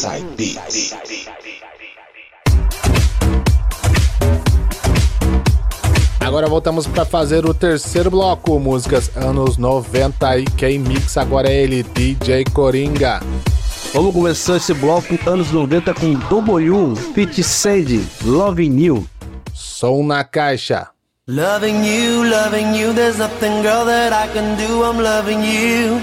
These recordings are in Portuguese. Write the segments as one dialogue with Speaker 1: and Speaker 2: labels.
Speaker 1: Inside Beats.
Speaker 2: Agora voltamos para fazer o terceiro bloco, músicas anos 90 e quem mixa agora é ele, DJ Coringa.
Speaker 3: Vamos começar esse bloco anos 90 com W, Fit Sandy, Loving You.
Speaker 2: Som na caixa.
Speaker 4: Loving you, loving you, there's nothing, girl, that I can do. I'm loving you.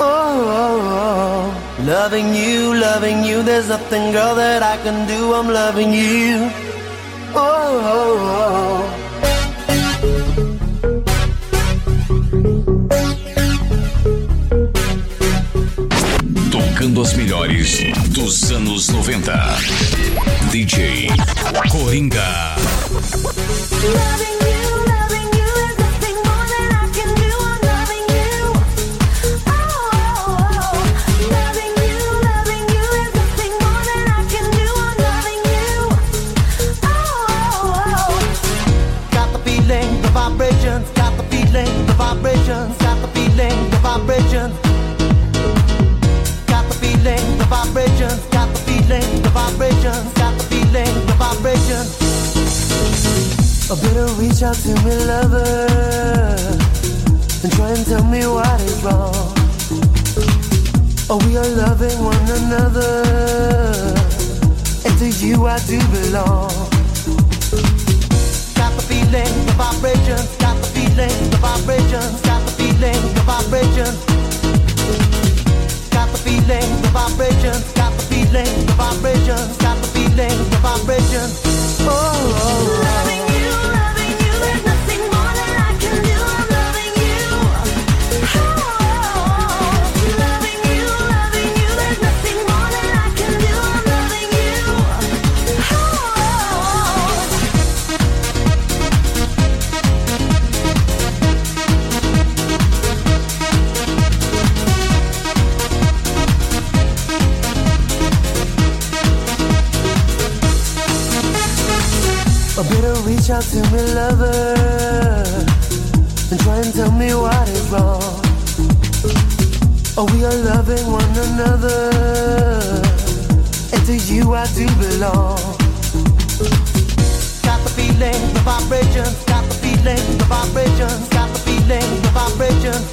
Speaker 4: Oh, oh, oh, loving you, loving you, there's nothing, girl, that I can do. I'm loving you. Oh, oh, oh.
Speaker 5: Tocando as melhores dos anos 90. DJ Coringa.
Speaker 4: Out to me, lover, and try and tell me what is wrong. Oh, we are loving one another, and to you I do belong. Got the feeling, the vibrations, got the feeling, the vibrations, got the feeling, the vibrations. Got the feeling, the vibrations, got the feeling, the vibrations, got the feeling, the vibrations. Me what is wrong. Oh, we are loving one another, and to you I do belong. Got the feeling, the vibrations, got the feeling, the vibrations, got the feeling, the vibrations.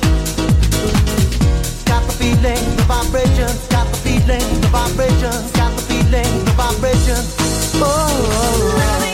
Speaker 4: Got the feeling, the vibrations, got the feeling, the vibrations, got the feeling, the vibrations. Oh, oh, oh.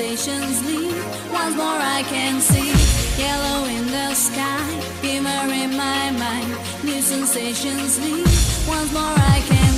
Speaker 1: sensations leave. Once more I can see yellow in the sky, glimmer in my mind. New sensations leave. Once more I can.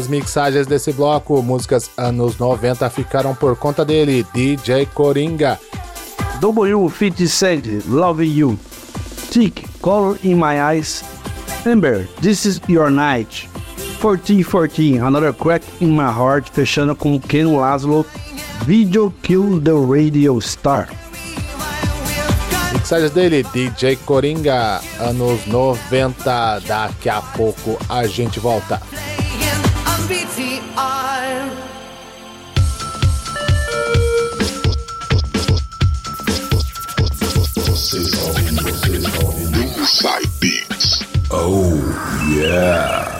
Speaker 2: As mixagens desse bloco, músicas anos 90, ficaram por conta dele, DJ Coringa.
Speaker 3: W Fit Sandy, Loving You. Tick, Color in My Eyes. Amber, This Is Your Night. 1414, Another Crack in My Heart, fechando com Ken Laszlo. Video Kill the Radio Star.
Speaker 2: Mixagens dele, DJ Coringa, anos 90. Daqui a pouco a gente volta.
Speaker 6: Yeah.